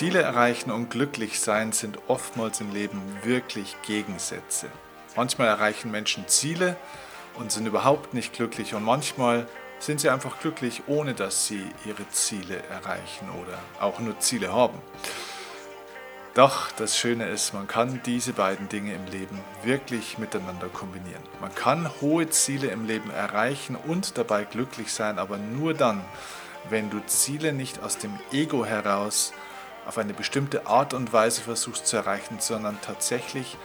Ziele erreichen und glücklich sein sind oftmals im Leben wirklich Gegensätze. Manchmal erreichen Menschen Ziele und sind überhaupt nicht glücklich und manchmal sind sie einfach glücklich, ohne dass sie ihre Ziele erreichen oder auch nur Ziele haben. Doch das Schöne ist, man kann diese beiden Dinge im Leben wirklich miteinander kombinieren. Man kann hohe Ziele im Leben erreichen und dabei glücklich sein, aber nur dann, wenn du Ziele nicht aus dem Ego heraus auf eine bestimmte Art und Weise versuchst zu erreichen, sondern tatsächlich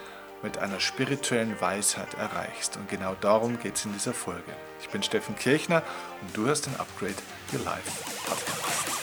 mit einer spirituellen Weisheit erreichst. Und genau darum geht es in dieser Folge. Ich bin Steffen Kirchner und du hörst den Upgrade Your Life Podcast.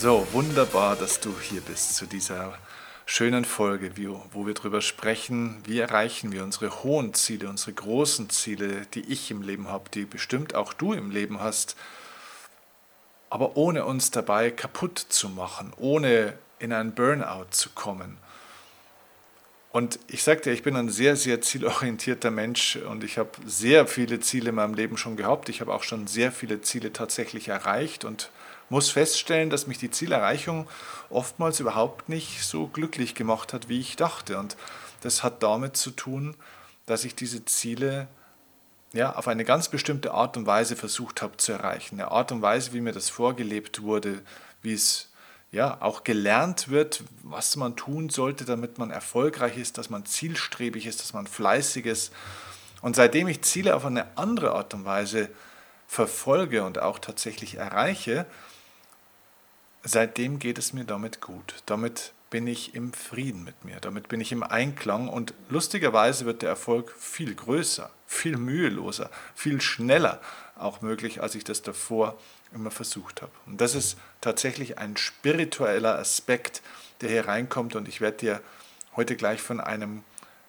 So, wunderbar, dass du hier bist zu dieser schönen Folge, wo wir darüber sprechen, wie erreichen wir unsere hohen Ziele, unsere großen Ziele, die ich im Leben habe, die bestimmt auch du im Leben hast, aber ohne uns dabei kaputt zu machen, ohne in einen Burnout zu kommen. Und ich sagte, ich bin ein sehr, sehr zielorientierter Mensch und ich habe sehr viele Ziele in meinem Leben schon gehabt. Ich habe auch schon sehr viele Ziele tatsächlich erreicht und muss feststellen, dass mich die Zielerreichung oftmals überhaupt nicht so glücklich gemacht hat, wie ich dachte. Und das hat damit zu tun, dass ich diese Ziele ja, auf eine ganz bestimmte Art und Weise versucht habe zu erreichen. Eine Art und Weise, wie mir das vorgelebt wurde, wie es ja auch gelernt wird, was man tun sollte, damit man erfolgreich ist, dass man zielstrebig ist, dass man fleißig ist. Und seitdem ich Ziele auf eine andere Art und Weise verfolge und auch tatsächlich erreiche, seitdem geht es mir damit gut. Damit bin ich im Frieden mit mir, damit bin ich im Einklang und lustigerweise wird der Erfolg viel größer, viel müheloser, viel schneller auch möglich, als ich das davor immer versucht habe. Und das ist tatsächlich ein spiritueller Aspekt, der hier reinkommt und ich werde dir heute gleich von einem,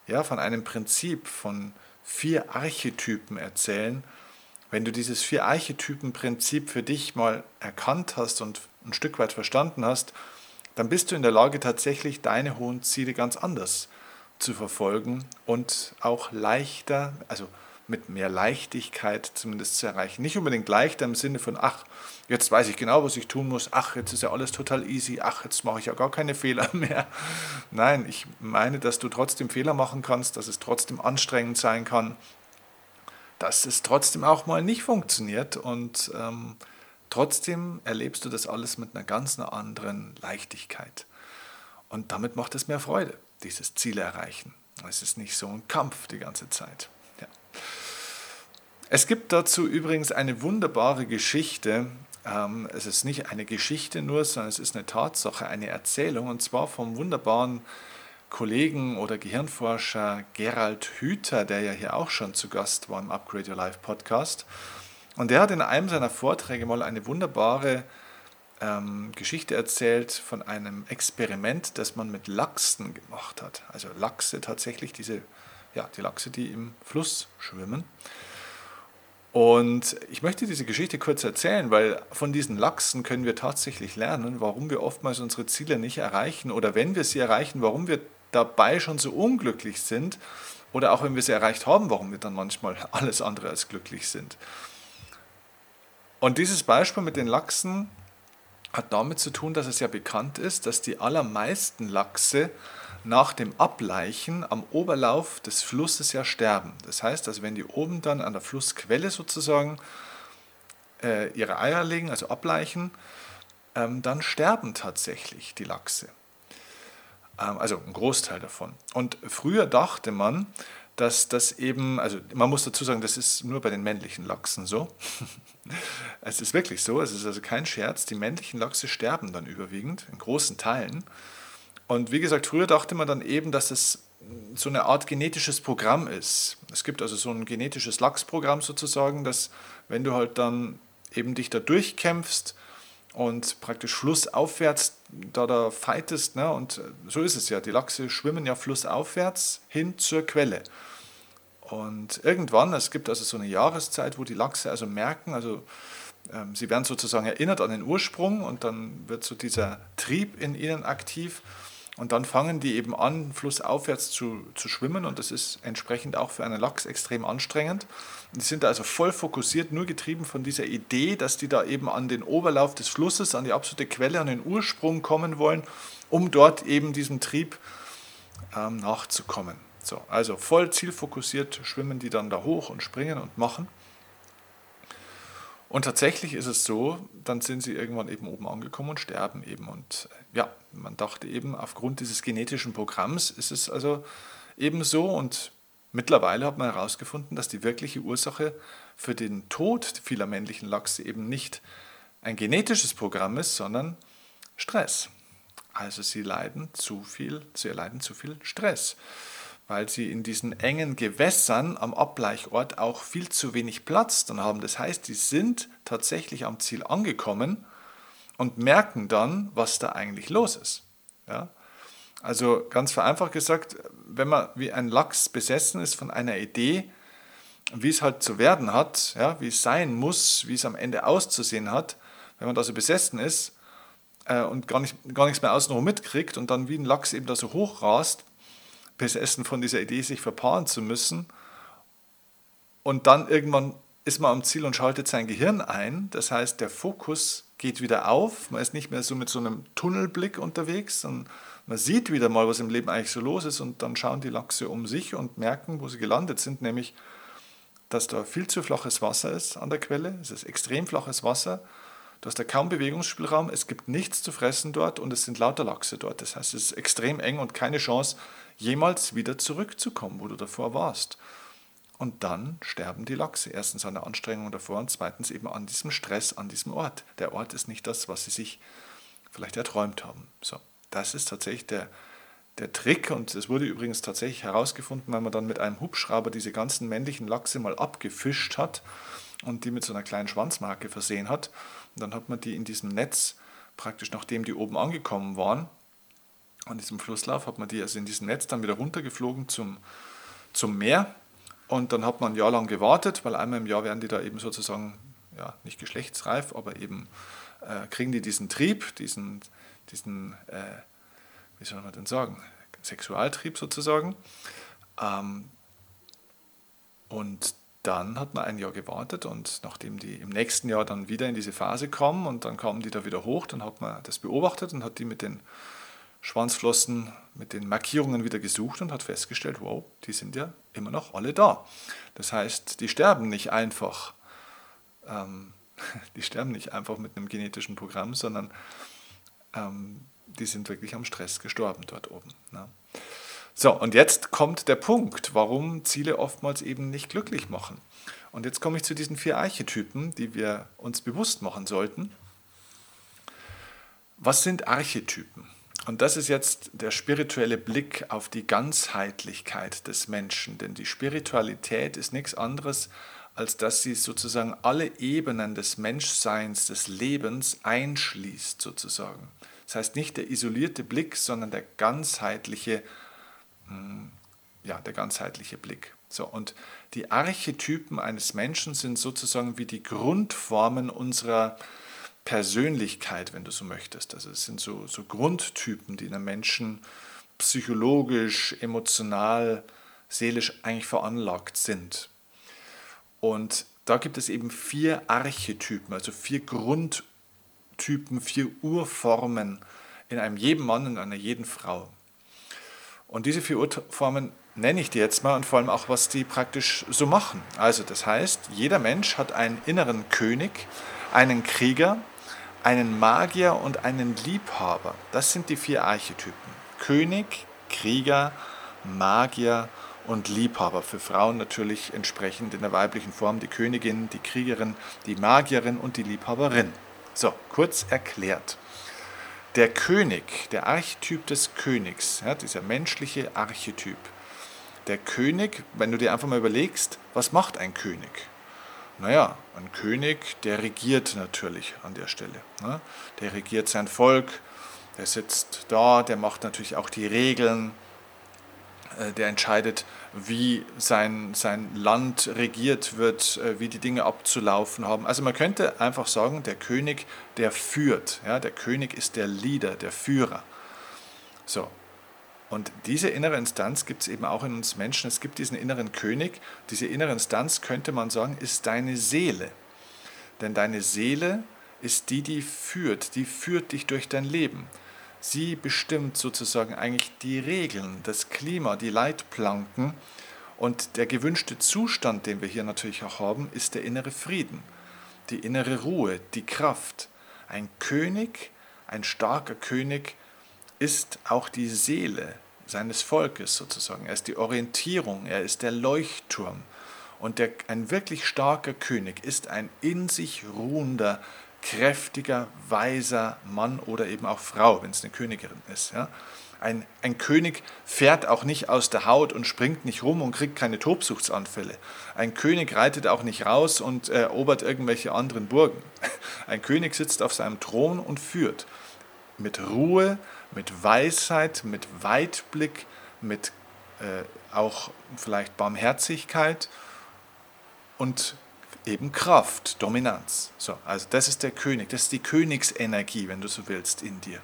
ja, von einem Prinzip, von vier Archetypen erzählen. Wenn du dieses vier Archetypen-Prinzip für dich mal erkannt hast und ein Stück weit verstanden hast, dann bist du in der Lage, tatsächlich deine hohen Ziele ganz anders zu verfolgen und auch leichter, also mit mehr Leichtigkeit zumindest zu erreichen. Nicht unbedingt leichter im Sinne von, ach, jetzt weiß ich genau, was ich tun muss, ach, jetzt ist ja alles total easy, ach, jetzt mache ich ja gar keine Fehler mehr. Nein, ich meine, dass du trotzdem Fehler machen kannst, dass es trotzdem anstrengend sein kann, dass es trotzdem auch mal nicht funktioniert und ähm, Trotzdem erlebst du das alles mit einer ganz anderen Leichtigkeit. Und damit macht es mehr Freude, dieses Ziel erreichen. Es ist nicht so ein Kampf die ganze Zeit. Ja. Es gibt dazu übrigens eine wunderbare Geschichte. Ähm, es ist nicht eine Geschichte nur, sondern es ist eine Tatsache, eine Erzählung, und zwar vom wunderbaren Kollegen oder Gehirnforscher Gerald Hüther, der ja hier auch schon zu Gast war im Upgrade Your Life Podcast. Und er hat in einem seiner Vorträge mal eine wunderbare ähm, Geschichte erzählt von einem Experiment, das man mit Lachsen gemacht hat. Also Lachse tatsächlich, diese, ja, die Lachse, die im Fluss schwimmen. Und ich möchte diese Geschichte kurz erzählen, weil von diesen Lachsen können wir tatsächlich lernen, warum wir oftmals unsere Ziele nicht erreichen oder wenn wir sie erreichen, warum wir dabei schon so unglücklich sind oder auch wenn wir sie erreicht haben, warum wir dann manchmal alles andere als glücklich sind. Und dieses Beispiel mit den Lachsen hat damit zu tun, dass es ja bekannt ist, dass die allermeisten Lachse nach dem Ableichen am Oberlauf des Flusses ja sterben. Das heißt, also wenn die oben dann an der Flussquelle sozusagen äh, ihre Eier legen, also ableichen, ähm, dann sterben tatsächlich die Lachse. Ähm, also ein Großteil davon. Und früher dachte man, dass das eben, also man muss dazu sagen, das ist nur bei den männlichen Lachsen so. es ist wirklich so, es ist also kein Scherz, die männlichen Lachse sterben dann überwiegend, in großen Teilen. Und wie gesagt, früher dachte man dann eben, dass es so eine Art genetisches Programm ist. Es gibt also so ein genetisches Lachsprogramm sozusagen, dass wenn du halt dann eben dich da durchkämpfst und praktisch flussaufwärts da da fightest, ne, und so ist es ja, die Lachse schwimmen ja flussaufwärts hin zur Quelle. Und irgendwann, es gibt also so eine Jahreszeit, wo die Lachse also merken, also ähm, sie werden sozusagen erinnert an den Ursprung und dann wird so dieser Trieb in ihnen aktiv und dann fangen die eben an, flussaufwärts zu, zu schwimmen und das ist entsprechend auch für einen Lachs extrem anstrengend. Die sind also voll fokussiert, nur getrieben von dieser Idee, dass die da eben an den Oberlauf des Flusses, an die absolute Quelle, an den Ursprung kommen wollen, um dort eben diesem Trieb ähm, nachzukommen. So, also voll zielfokussiert schwimmen die dann da hoch und springen und machen. Und tatsächlich ist es so, dann sind sie irgendwann eben oben angekommen und sterben eben. Und äh, ja, man dachte eben, aufgrund dieses genetischen Programms ist es also eben so. Und mittlerweile hat man herausgefunden, dass die wirkliche Ursache für den Tod vieler männlichen Lachse eben nicht ein genetisches Programm ist, sondern Stress. Also sie leiden zu viel, sie erleiden zu viel Stress weil sie in diesen engen Gewässern am Ableichort auch viel zu wenig Platz dann haben. Das heißt, die sind tatsächlich am Ziel angekommen und merken dann, was da eigentlich los ist. Ja? Also ganz vereinfacht gesagt, wenn man wie ein Lachs besessen ist von einer Idee, wie es halt zu werden hat, ja, wie es sein muss, wie es am Ende auszusehen hat, wenn man da so besessen ist äh, und gar, nicht, gar nichts mehr außenrum mitkriegt und dann wie ein Lachs eben da so hochrast, besessen von dieser Idee, sich verpaaren zu müssen. Und dann irgendwann ist man am Ziel und schaltet sein Gehirn ein. Das heißt, der Fokus geht wieder auf. Man ist nicht mehr so mit so einem Tunnelblick unterwegs, sondern man sieht wieder mal, was im Leben eigentlich so los ist. Und dann schauen die Lachse um sich und merken, wo sie gelandet sind, nämlich, dass da viel zu flaches Wasser ist an der Quelle. Es ist extrem flaches Wasser. Du hast da kaum Bewegungsspielraum, es gibt nichts zu fressen dort und es sind lauter Lachse dort. Das heißt, es ist extrem eng und keine Chance, jemals wieder zurückzukommen, wo du davor warst. Und dann sterben die Lachse. Erstens an der Anstrengung davor und zweitens eben an diesem Stress, an diesem Ort. Der Ort ist nicht das, was sie sich vielleicht erträumt haben. So, das ist tatsächlich der, der Trick und es wurde übrigens tatsächlich herausgefunden, weil man dann mit einem Hubschrauber diese ganzen männlichen Lachse mal abgefischt hat und die mit so einer kleinen Schwanzmarke versehen hat. Und dann hat man die in diesem Netz, praktisch nachdem die oben angekommen waren, an diesem Flusslauf, hat man die also in diesem Netz dann wieder runtergeflogen zum, zum Meer. Und dann hat man ein Jahr lang gewartet, weil einmal im Jahr werden die da eben sozusagen, ja, nicht geschlechtsreif, aber eben äh, kriegen die diesen Trieb, diesen, diesen äh, wie soll man denn sagen, Sexualtrieb sozusagen. Ähm, und dann hat man ein Jahr gewartet und nachdem die im nächsten Jahr dann wieder in diese Phase kommen und dann kamen die da wieder hoch, dann hat man das beobachtet und hat die mit den Schwanzflossen mit den Markierungen wieder gesucht und hat festgestellt, wow, die sind ja immer noch alle da. Das heißt, die sterben nicht einfach, ähm, die sterben nicht einfach mit einem genetischen Programm, sondern ähm, die sind wirklich am Stress gestorben dort oben. Ne? So, und jetzt kommt der Punkt, warum Ziele oftmals eben nicht glücklich machen. Und jetzt komme ich zu diesen vier Archetypen, die wir uns bewusst machen sollten. Was sind Archetypen? Und das ist jetzt der spirituelle Blick auf die Ganzheitlichkeit des Menschen, denn die Spiritualität ist nichts anderes, als dass sie sozusagen alle Ebenen des Menschseins, des Lebens einschließt sozusagen. Das heißt nicht der isolierte Blick, sondern der ganzheitliche, hm, ja, der ganzheitliche Blick. So, und die Archetypen eines Menschen sind sozusagen wie die Grundformen unserer Persönlichkeit, wenn du so möchtest. Also es sind so, so Grundtypen, die in einem Menschen psychologisch, emotional, seelisch eigentlich veranlagt sind. Und da gibt es eben vier Archetypen, also vier Grundtypen, vier Urformen in einem jeden Mann und einer jeden Frau. Und diese vier Urformen nenne ich dir jetzt mal und vor allem auch, was die praktisch so machen. Also das heißt, jeder Mensch hat einen inneren König, einen Krieger, einen Magier und einen Liebhaber. Das sind die vier Archetypen. König, Krieger, Magier und Liebhaber. Für Frauen natürlich entsprechend in der weiblichen Form die Königin, die Kriegerin, die Magierin und die Liebhaberin. So, kurz erklärt. Der König, der Archetyp des Königs, ja, dieser menschliche Archetyp. Der König, wenn du dir einfach mal überlegst, was macht ein König? Naja, ein König, der regiert natürlich an der Stelle. Ne? Der regiert sein Volk, der sitzt da, der macht natürlich auch die Regeln, äh, der entscheidet, wie sein, sein Land regiert wird, äh, wie die Dinge abzulaufen haben. Also man könnte einfach sagen, der König, der führt. Ja, der König ist der Leader, der Führer. So. Und diese innere Instanz gibt es eben auch in uns Menschen. Es gibt diesen inneren König. Diese innere Instanz, könnte man sagen, ist deine Seele. Denn deine Seele ist die, die führt, die führt dich durch dein Leben. Sie bestimmt sozusagen eigentlich die Regeln, das Klima, die Leitplanken. Und der gewünschte Zustand, den wir hier natürlich auch haben, ist der innere Frieden, die innere Ruhe, die Kraft. Ein König, ein starker König, ist auch die Seele seines Volkes sozusagen. Er ist die Orientierung, er ist der Leuchtturm. Und der, ein wirklich starker König ist ein in sich ruhender, kräftiger, weiser Mann oder eben auch Frau, wenn es eine Königin ist. Ja? Ein, ein König fährt auch nicht aus der Haut und springt nicht rum und kriegt keine Tobsuchtsanfälle. Ein König reitet auch nicht raus und erobert irgendwelche anderen Burgen. Ein König sitzt auf seinem Thron und führt mit Ruhe, mit Weisheit, mit Weitblick, mit äh, auch vielleicht Barmherzigkeit und eben Kraft, Dominanz. So, also das ist der König, das ist die Königsenergie, wenn du so willst, in dir.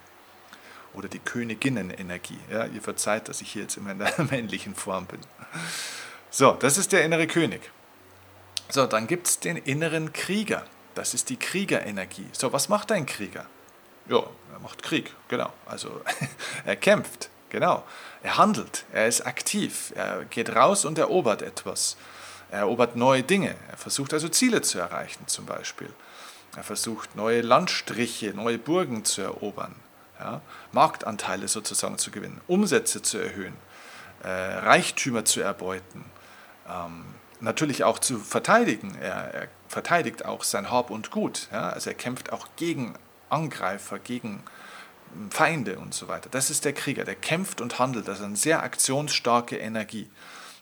Oder die Königinnenenergie. Ja, ihr verzeiht, dass ich hier jetzt immer in der männlichen Form bin. So, das ist der innere König. So, dann gibt es den inneren Krieger. Das ist die Kriegerenergie. So, was macht ein Krieger? Ja, er macht Krieg, genau. Also er kämpft, genau. Er handelt, er ist aktiv, er geht raus und erobert etwas. Er erobert neue Dinge. Er versucht also Ziele zu erreichen zum Beispiel. Er versucht neue Landstriche, neue Burgen zu erobern, ja? Marktanteile sozusagen zu gewinnen, Umsätze zu erhöhen, äh, Reichtümer zu erbeuten, ähm, natürlich auch zu verteidigen. Er, er, verteidigt auch sein Hab und Gut. Ja? Also er kämpft auch gegen Angreifer, gegen hm, Feinde und so weiter. Das ist der Krieger, der kämpft und handelt. Das ist eine sehr aktionsstarke Energie.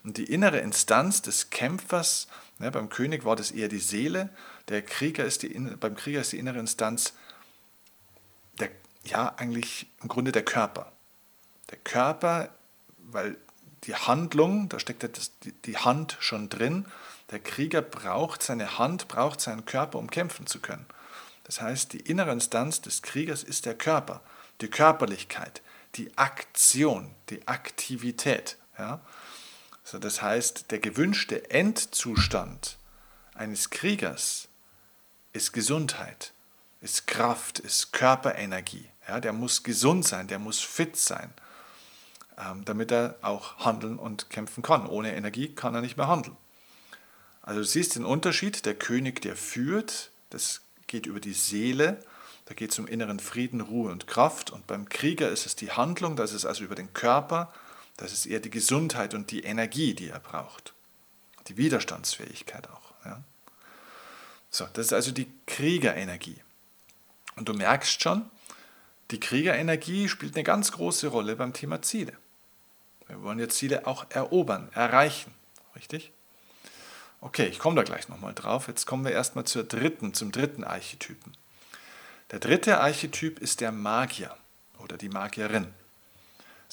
Und die innere Instanz des Kämpfers, ne, beim König war das eher die Seele, der Krieger ist die, beim Krieger ist die innere Instanz der, ja, eigentlich im Grunde der Körper. Der Körper, weil die Handlung, da steckt das, die, die Hand schon drin, der Krieger braucht seine Hand, braucht seinen Körper, um kämpfen zu können. Das heißt, die innere Instanz des Kriegers ist der Körper, die Körperlichkeit, die Aktion, die Aktivität. Ja? So, das heißt, der gewünschte Endzustand eines Kriegers ist Gesundheit, ist Kraft, ist Körperenergie. Ja, der muss gesund sein, der muss fit sein, ähm, damit er auch handeln und kämpfen kann. Ohne Energie kann er nicht mehr handeln. Also du siehst den Unterschied, der König, der führt, das geht über die Seele, da geht es um inneren Frieden, Ruhe und Kraft. Und beim Krieger ist es die Handlung, das ist also über den Körper, das ist eher die Gesundheit und die Energie, die er braucht. Die Widerstandsfähigkeit auch. Ja. So, das ist also die Kriegerenergie. Und du merkst schon, die Kriegerenergie spielt eine ganz große Rolle beim Thema Ziele. Wir wollen jetzt Ziele auch erobern, erreichen. Richtig? Okay, ich komme da gleich nochmal drauf. Jetzt kommen wir erstmal zur dritten, zum dritten Archetypen. Der dritte Archetyp ist der Magier oder die Magierin.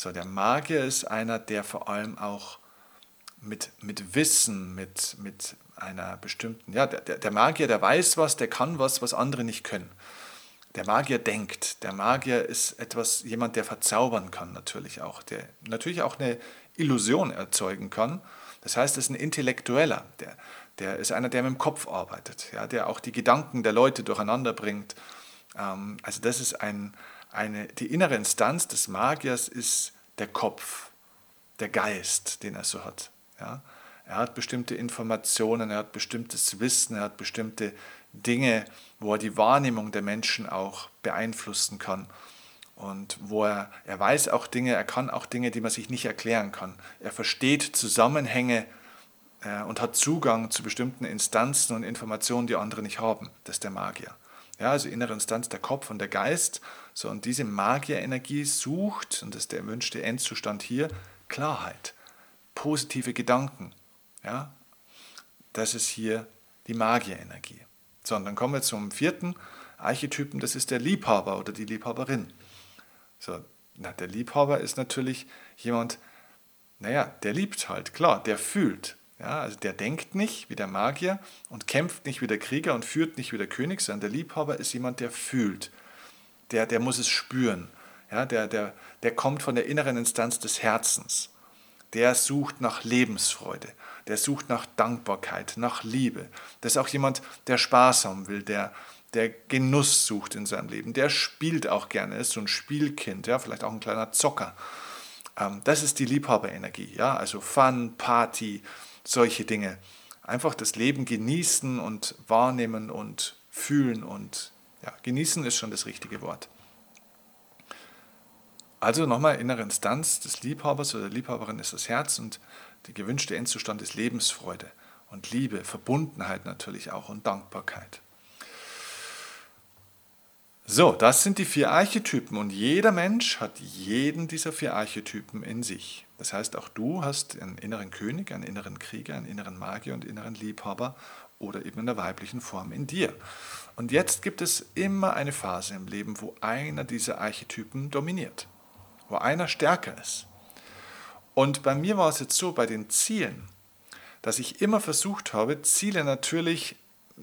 So, der Magier ist einer, der vor allem auch mit, mit Wissen, mit, mit einer bestimmten, ja, der, der Magier, der weiß was, der kann was, was andere nicht können. Der Magier denkt, der Magier ist etwas, jemand, der verzaubern kann natürlich auch, der natürlich auch eine Illusion erzeugen kann. Das heißt, es ist ein Intellektueller, der, der ist einer, der mit dem Kopf arbeitet, ja, der auch die Gedanken der Leute durcheinander bringt. Ähm, also das ist ein, eine, die innere Instanz des Magiers ist der Kopf, der Geist, den er so hat. Ja? Er hat bestimmte Informationen, er hat bestimmtes Wissen, er hat bestimmte Dinge, wo er die Wahrnehmung der Menschen auch beeinflussen kann. Und wo er, er weiß auch Dinge, er kann auch Dinge, die man sich nicht erklären kann. Er versteht Zusammenhänge äh, und hat Zugang zu bestimmten Instanzen und Informationen, die andere nicht haben. Das ist der Magier. Ja, also innere Instanz der Kopf und der Geist. So, und diese Magierenergie sucht, und das ist der erwünschte Endzustand hier, Klarheit, positive Gedanken. Ja, das ist hier die Magierenergie. So, und dann kommen wir zum vierten Archetypen, das ist der Liebhaber oder die Liebhaberin. So, na, der Liebhaber ist natürlich jemand, Naja, der liebt halt, klar, der fühlt. Ja, also der denkt nicht wie der Magier und kämpft nicht wie der Krieger und führt nicht wie der König, sondern der Liebhaber ist jemand, der fühlt. Der, der muss es spüren. Ja, der, der, der kommt von der inneren Instanz des Herzens. Der sucht nach Lebensfreude. Der sucht nach Dankbarkeit, nach Liebe. Das ist auch jemand, der Spaß haben will, der, der Genuss sucht in seinem Leben. Der spielt auch gerne, ist so ein Spielkind, ja, vielleicht auch ein kleiner Zocker. Ähm, das ist die Liebhaberenergie. Ja, also Fun, Party, solche Dinge. Einfach das Leben genießen und wahrnehmen und fühlen und ja, genießen ist schon das richtige Wort. Also nochmal, innere Instanz des Liebhabers oder der Liebhaberin ist das Herz und der gewünschte Endzustand ist Lebensfreude und Liebe, Verbundenheit natürlich auch und Dankbarkeit. So, das sind die vier Archetypen und jeder Mensch hat jeden dieser vier Archetypen in sich. Das heißt, auch du hast einen inneren König, einen inneren Krieger, einen inneren Magier und inneren Liebhaber oder eben in der weiblichen Form in dir. Und jetzt gibt es immer eine Phase im Leben, wo einer dieser Archetypen dominiert, wo einer stärker ist. Und bei mir war es jetzt so, bei den Zielen, dass ich immer versucht habe, Ziele natürlich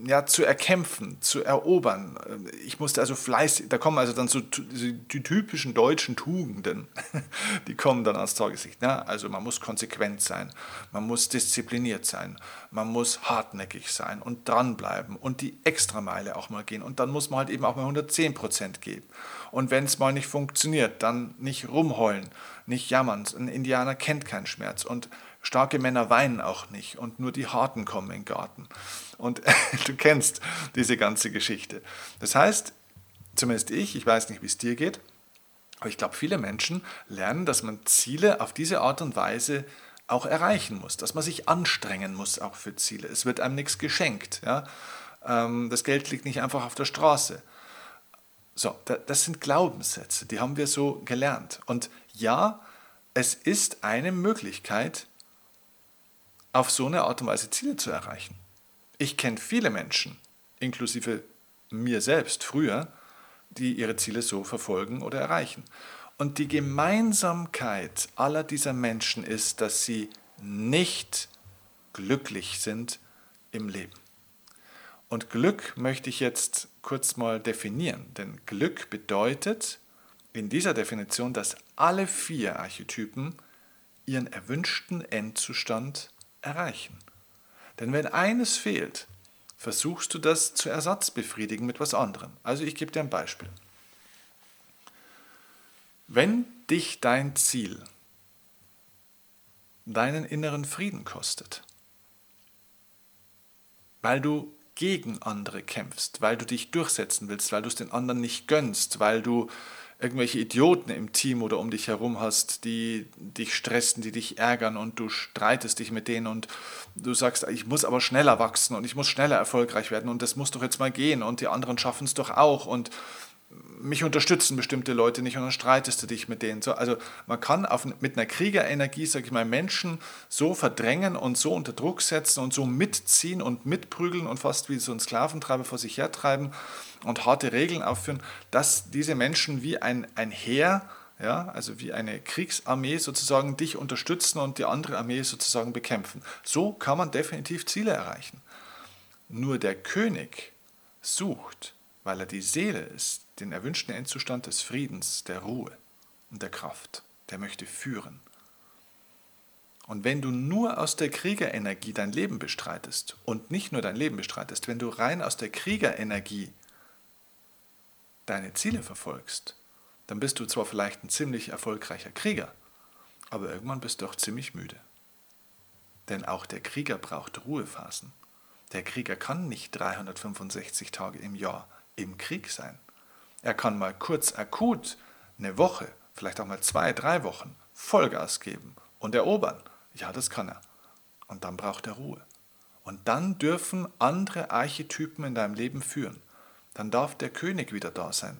ja, zu erkämpfen, zu erobern. Ich musste also fleißig, da kommen also dann so die typischen deutschen Tugenden, die kommen dann ans Tageslicht. Ja, also man muss konsequent sein, man muss diszipliniert sein, man muss hartnäckig sein und dranbleiben und die Extrameile auch mal gehen. Und dann muss man halt eben auch mal 110 Prozent geben. Und wenn es mal nicht funktioniert, dann nicht rumheulen, nicht jammern. Ein Indianer kennt keinen Schmerz und starke Männer weinen auch nicht und nur die Harten kommen in den Garten. Und du kennst diese ganze Geschichte. Das heißt, zumindest ich, ich weiß nicht, wie es dir geht, aber ich glaube, viele Menschen lernen, dass man Ziele auf diese Art und Weise auch erreichen muss, dass man sich anstrengen muss auch für Ziele. Es wird einem nichts geschenkt. Ja? Ähm, das Geld liegt nicht einfach auf der Straße. So, das sind Glaubenssätze, die haben wir so gelernt. Und ja, es ist eine Möglichkeit, auf so eine Art und Weise Ziele zu erreichen. Ich kenne viele Menschen, inklusive mir selbst früher, die ihre Ziele so verfolgen oder erreichen. Und die Gemeinsamkeit aller dieser Menschen ist, dass sie nicht glücklich sind im Leben. Und Glück möchte ich jetzt kurz mal definieren, denn Glück bedeutet in dieser Definition, dass alle vier Archetypen ihren erwünschten Endzustand erreichen. Denn wenn eines fehlt, versuchst du das zu ersatzbefriedigen mit was anderem. Also ich gebe dir ein Beispiel. Wenn dich dein Ziel deinen inneren Frieden kostet, weil du gegen andere kämpfst, weil du dich durchsetzen willst, weil du es den anderen nicht gönnst, weil du irgendwelche Idioten im Team oder um dich herum hast, die dich stressen, die dich ärgern und du streitest dich mit denen und du sagst, ich muss aber schneller wachsen und ich muss schneller erfolgreich werden und das muss doch jetzt mal gehen und die anderen schaffen es doch auch und mich unterstützen bestimmte Leute nicht und dann streitest du dich mit denen. So, also man kann auf, mit einer Kriegerenergie, sage ich mal, Menschen so verdrängen und so unter Druck setzen und so mitziehen und mitprügeln und fast wie so ein Sklaventreiber vor sich hertreiben und harte Regeln aufführen, dass diese Menschen wie ein, ein Heer, ja, also wie eine Kriegsarmee sozusagen dich unterstützen und die andere Armee sozusagen bekämpfen. So kann man definitiv Ziele erreichen. Nur der König sucht, weil er die Seele ist, den erwünschten Endzustand des Friedens, der Ruhe und der Kraft. Der möchte führen. Und wenn du nur aus der Kriegerenergie dein Leben bestreitest und nicht nur dein Leben bestreitest, wenn du rein aus der Kriegerenergie deine Ziele verfolgst, dann bist du zwar vielleicht ein ziemlich erfolgreicher Krieger, aber irgendwann bist du auch ziemlich müde. Denn auch der Krieger braucht Ruhephasen. Der Krieger kann nicht 365 Tage im Jahr im Krieg sein. Er kann mal kurz akut eine Woche, vielleicht auch mal zwei, drei Wochen Vollgas geben und erobern. Ja, das kann er. Und dann braucht er Ruhe. Und dann dürfen andere Archetypen in deinem Leben führen dann darf der König wieder da sein.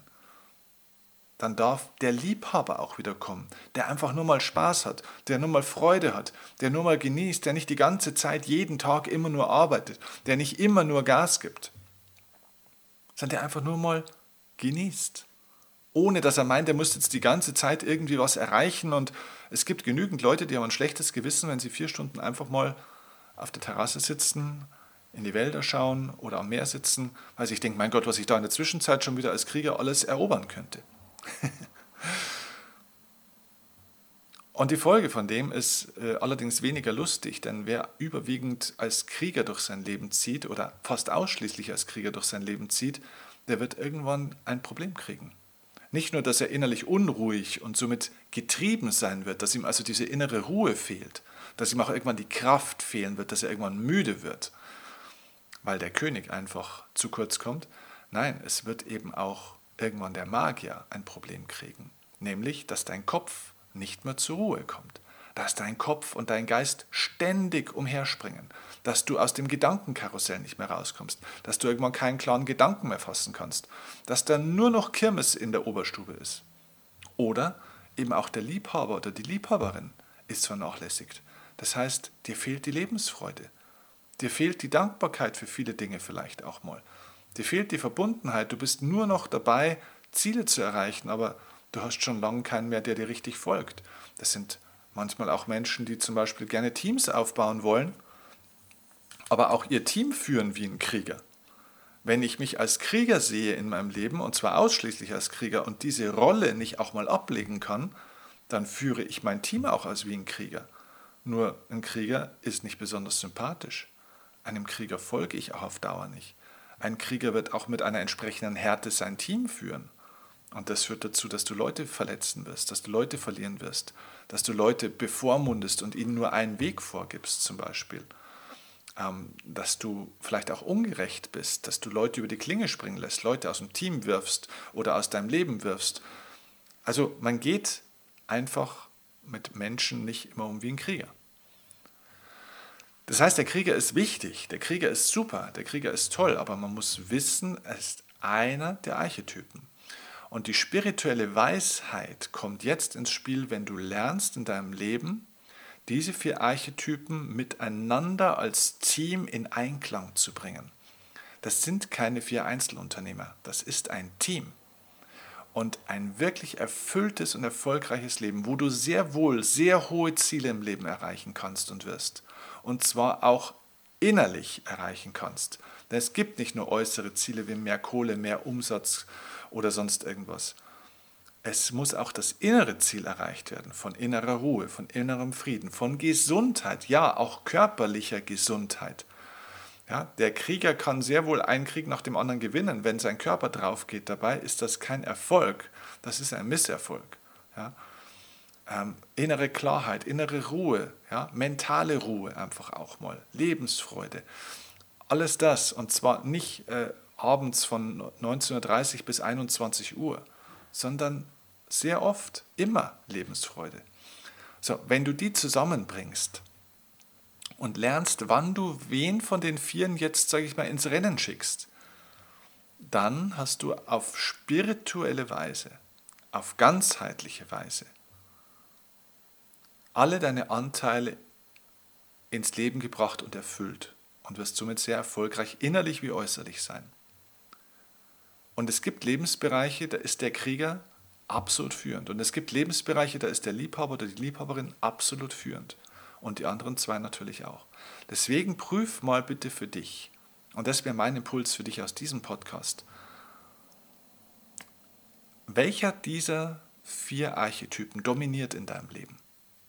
Dann darf der Liebhaber auch wieder kommen, der einfach nur mal Spaß hat, der nur mal Freude hat, der nur mal genießt, der nicht die ganze Zeit jeden Tag immer nur arbeitet, der nicht immer nur Gas gibt, sondern der einfach nur mal genießt ohne dass er meint, er muss jetzt die ganze Zeit irgendwie was erreichen. Und es gibt genügend Leute, die haben ein schlechtes Gewissen, wenn sie vier Stunden einfach mal auf der Terrasse sitzen, in die Wälder schauen oder am Meer sitzen, weil sie denken, mein Gott, was ich da in der Zwischenzeit schon wieder als Krieger alles erobern könnte. Und die Folge von dem ist äh, allerdings weniger lustig, denn wer überwiegend als Krieger durch sein Leben zieht oder fast ausschließlich als Krieger durch sein Leben zieht, der wird irgendwann ein Problem kriegen. Nicht nur, dass er innerlich unruhig und somit getrieben sein wird, dass ihm also diese innere Ruhe fehlt, dass ihm auch irgendwann die Kraft fehlen wird, dass er irgendwann müde wird, weil der König einfach zu kurz kommt. Nein, es wird eben auch irgendwann der Magier ein Problem kriegen, nämlich, dass dein Kopf nicht mehr zur Ruhe kommt, dass dein Kopf und dein Geist ständig umherspringen, dass du aus dem Gedankenkarussell nicht mehr rauskommst, dass du irgendwann keinen klaren Gedanken mehr fassen kannst, dass da nur noch Kirmes in der Oberstube ist. Oder eben auch der Liebhaber oder die Liebhaberin ist vernachlässigt. Das heißt, dir fehlt die Lebensfreude. Dir fehlt die Dankbarkeit für viele Dinge vielleicht auch mal. Dir fehlt die Verbundenheit. Du bist nur noch dabei, Ziele zu erreichen, aber Du hast schon lange keinen mehr, der dir richtig folgt. Das sind manchmal auch Menschen, die zum Beispiel gerne Teams aufbauen wollen, aber auch ihr Team führen wie ein Krieger. Wenn ich mich als Krieger sehe in meinem Leben, und zwar ausschließlich als Krieger, und diese Rolle nicht auch mal ablegen kann, dann führe ich mein Team auch als wie ein Krieger. Nur ein Krieger ist nicht besonders sympathisch. Einem Krieger folge ich auch auf Dauer nicht. Ein Krieger wird auch mit einer entsprechenden Härte sein Team führen. Und das führt dazu, dass du Leute verletzen wirst, dass du Leute verlieren wirst, dass du Leute bevormundest und ihnen nur einen Weg vorgibst zum Beispiel. Ähm, dass du vielleicht auch ungerecht bist, dass du Leute über die Klinge springen lässt, Leute aus dem Team wirfst oder aus deinem Leben wirfst. Also man geht einfach mit Menschen nicht immer um wie ein Krieger. Das heißt, der Krieger ist wichtig, der Krieger ist super, der Krieger ist toll, aber man muss wissen, er ist einer der Archetypen. Und die spirituelle Weisheit kommt jetzt ins Spiel, wenn du lernst in deinem Leben, diese vier Archetypen miteinander als Team in Einklang zu bringen. Das sind keine vier Einzelunternehmer, das ist ein Team. Und ein wirklich erfülltes und erfolgreiches Leben, wo du sehr wohl sehr hohe Ziele im Leben erreichen kannst und wirst. Und zwar auch innerlich erreichen kannst. Denn es gibt nicht nur äußere Ziele wie mehr Kohle, mehr Umsatz oder sonst irgendwas. Es muss auch das innere Ziel erreicht werden, von innerer Ruhe, von innerem Frieden, von Gesundheit, ja, auch körperlicher Gesundheit. Ja, der Krieger kann sehr wohl einen Krieg nach dem anderen gewinnen. Wenn sein Körper drauf geht dabei, ist das kein Erfolg, das ist ein Misserfolg. Ja. Ähm, innere Klarheit, innere Ruhe, ja, mentale Ruhe einfach auch mal, Lebensfreude. Alles das, und zwar nicht äh, abends von 19.30 bis 21 Uhr, sondern sehr oft immer Lebensfreude. So, wenn du die zusammenbringst und lernst, wann du wen von den Vieren jetzt, sage ich mal, ins Rennen schickst, dann hast du auf spirituelle Weise, auf ganzheitliche Weise alle deine Anteile ins Leben gebracht und erfüllt und wirst somit sehr erfolgreich innerlich wie äußerlich sein. Und es gibt Lebensbereiche, da ist der Krieger absolut führend. Und es gibt Lebensbereiche, da ist der Liebhaber oder die Liebhaberin absolut führend. Und die anderen zwei natürlich auch. Deswegen prüf mal bitte für dich. Und das wäre mein Impuls für dich aus diesem Podcast. Welcher dieser vier Archetypen dominiert in deinem Leben?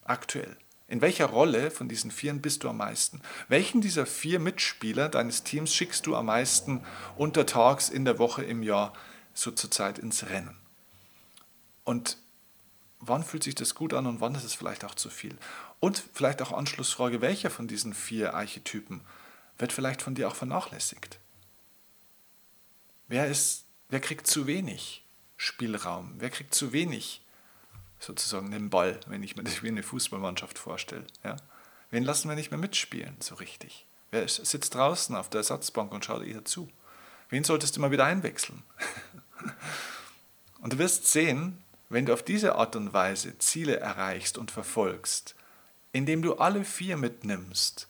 Aktuell. In welcher Rolle von diesen Vieren bist du am meisten? Welchen dieser vier Mitspieler deines Teams schickst du am meisten untertags, in der Woche, im Jahr so zurzeit ins Rennen? Und wann fühlt sich das gut an und wann ist es vielleicht auch zu viel? Und vielleicht auch Anschlussfrage, welcher von diesen vier Archetypen wird vielleicht von dir auch vernachlässigt? Wer, ist, wer kriegt zu wenig Spielraum? Wer kriegt zu wenig sozusagen den Ball, wenn ich mir das wie eine Fußballmannschaft vorstelle. Ja? Wen lassen wir nicht mehr mitspielen, so richtig? Wer sitzt draußen auf der Ersatzbank und schaut eher zu? Wen solltest du mal wieder einwechseln? und du wirst sehen, wenn du auf diese Art und Weise Ziele erreichst und verfolgst, indem du alle vier mitnimmst,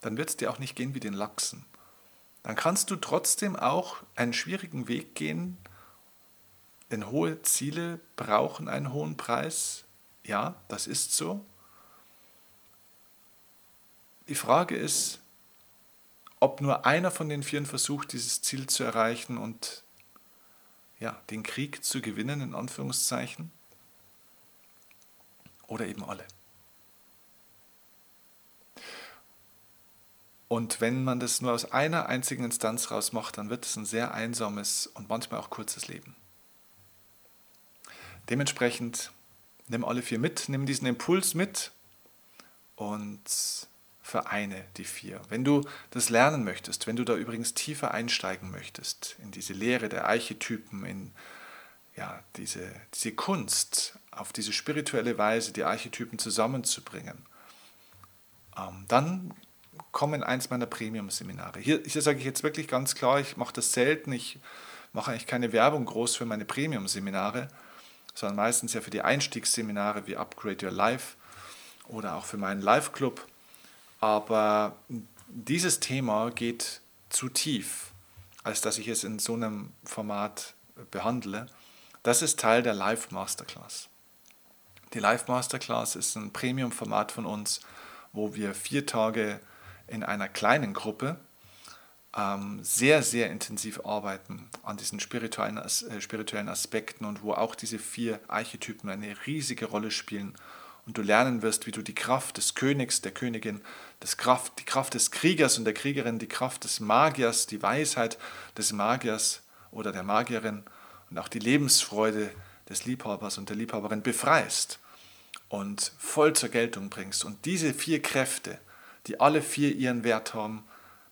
dann wird es dir auch nicht gehen wie den Lachsen. Dann kannst du trotzdem auch einen schwierigen Weg gehen, denn hohe Ziele brauchen einen hohen Preis. Ja, das ist so. Die Frage ist, ob nur einer von den Vieren versucht, dieses Ziel zu erreichen und ja, den Krieg zu gewinnen, in Anführungszeichen, oder eben alle. Und wenn man das nur aus einer einzigen Instanz raus macht, dann wird es ein sehr einsames und manchmal auch kurzes Leben. Dementsprechend nimm alle vier mit, nimm diesen Impuls mit und vereine die vier. Wenn du das lernen möchtest, wenn du da übrigens tiefer einsteigen möchtest in diese Lehre der Archetypen, in ja, diese, diese Kunst, auf diese spirituelle Weise die Archetypen zusammenzubringen, ähm, dann komm in eins meiner Premium-Seminare. Hier, hier sage ich jetzt wirklich ganz klar, ich mache das selten, ich mache eigentlich keine Werbung groß für meine Premium-Seminare, sondern meistens ja für die Einstiegsseminare wie Upgrade Your Life oder auch für meinen Live-Club. Aber dieses Thema geht zu tief, als dass ich es in so einem Format behandle. Das ist Teil der Live Masterclass. Die Live Masterclass ist ein Premium-Format von uns, wo wir vier Tage in einer kleinen Gruppe sehr, sehr intensiv arbeiten an diesen spirituellen, äh, spirituellen Aspekten und wo auch diese vier Archetypen eine riesige Rolle spielen und du lernen wirst, wie du die Kraft des Königs, der Königin, das Kraft, die Kraft des Kriegers und der Kriegerin, die Kraft des Magiers, die Weisheit des Magiers oder der Magierin und auch die Lebensfreude des Liebhabers und der Liebhaberin befreist und voll zur Geltung bringst. Und diese vier Kräfte, die alle vier ihren Wert haben,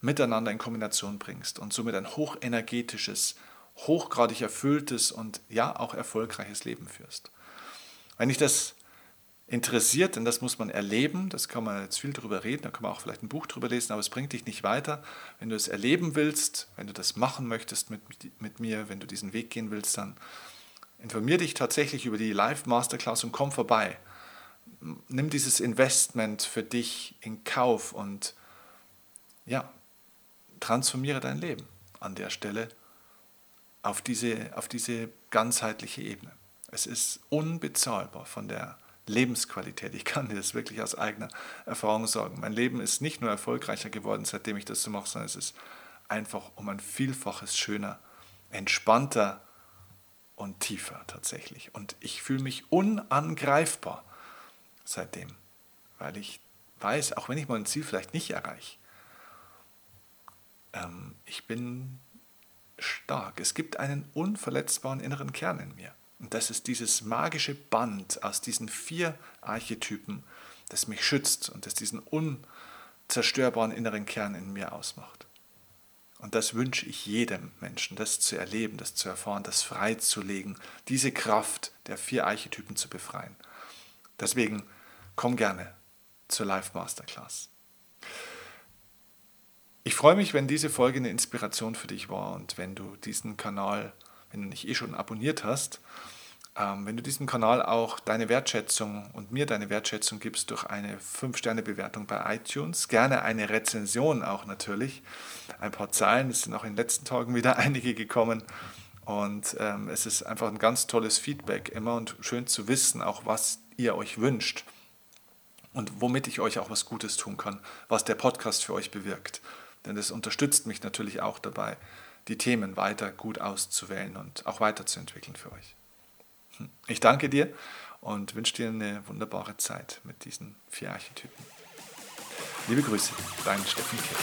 miteinander in Kombination bringst und somit ein hochenergetisches, hochgradig erfülltes und ja auch erfolgreiches Leben führst. Wenn dich das interessiert, denn das muss man erleben, das kann man jetzt viel darüber reden, da kann man auch vielleicht ein Buch darüber lesen, aber es bringt dich nicht weiter. Wenn du es erleben willst, wenn du das machen möchtest mit, mit mir, wenn du diesen Weg gehen willst, dann informier dich tatsächlich über die Live Masterclass und komm vorbei nimm dieses Investment für dich in Kauf und ja, transformiere dein Leben an der Stelle auf diese, auf diese ganzheitliche Ebene. Es ist unbezahlbar von der Lebensqualität. Ich kann dir das wirklich aus eigener Erfahrung sagen. Mein Leben ist nicht nur erfolgreicher geworden, seitdem ich das so mache, sondern es ist einfach um ein Vielfaches schöner, entspannter und tiefer tatsächlich. Und ich fühle mich unangreifbar seitdem, weil ich weiß, auch wenn ich mein Ziel vielleicht nicht erreiche, ähm, ich bin stark. Es gibt einen unverletzbaren inneren Kern in mir. Und das ist dieses magische Band aus diesen vier Archetypen, das mich schützt und das diesen unzerstörbaren inneren Kern in mir ausmacht. Und das wünsche ich jedem Menschen, das zu erleben, das zu erfahren, das freizulegen, diese Kraft der vier Archetypen zu befreien. Deswegen komm gerne zur Live Masterclass. Ich freue mich, wenn diese Folge eine Inspiration für dich war und wenn du diesen Kanal, wenn du nicht eh schon abonniert hast, ähm, wenn du diesem Kanal auch deine Wertschätzung und mir deine Wertschätzung gibst durch eine 5-Sterne-Bewertung bei iTunes, gerne eine Rezension auch natürlich, ein paar Zeilen, es sind auch in den letzten Tagen wieder einige gekommen. Und ähm, es ist einfach ein ganz tolles Feedback immer und schön zu wissen, auch was ihr euch wünscht und womit ich euch auch was Gutes tun kann, was der Podcast für euch bewirkt. Denn das unterstützt mich natürlich auch dabei, die Themen weiter gut auszuwählen und auch weiterzuentwickeln für euch. Hm. Ich danke dir und wünsche dir eine wunderbare Zeit mit diesen vier Archetypen. Liebe Grüße, dein Steffen Kirch.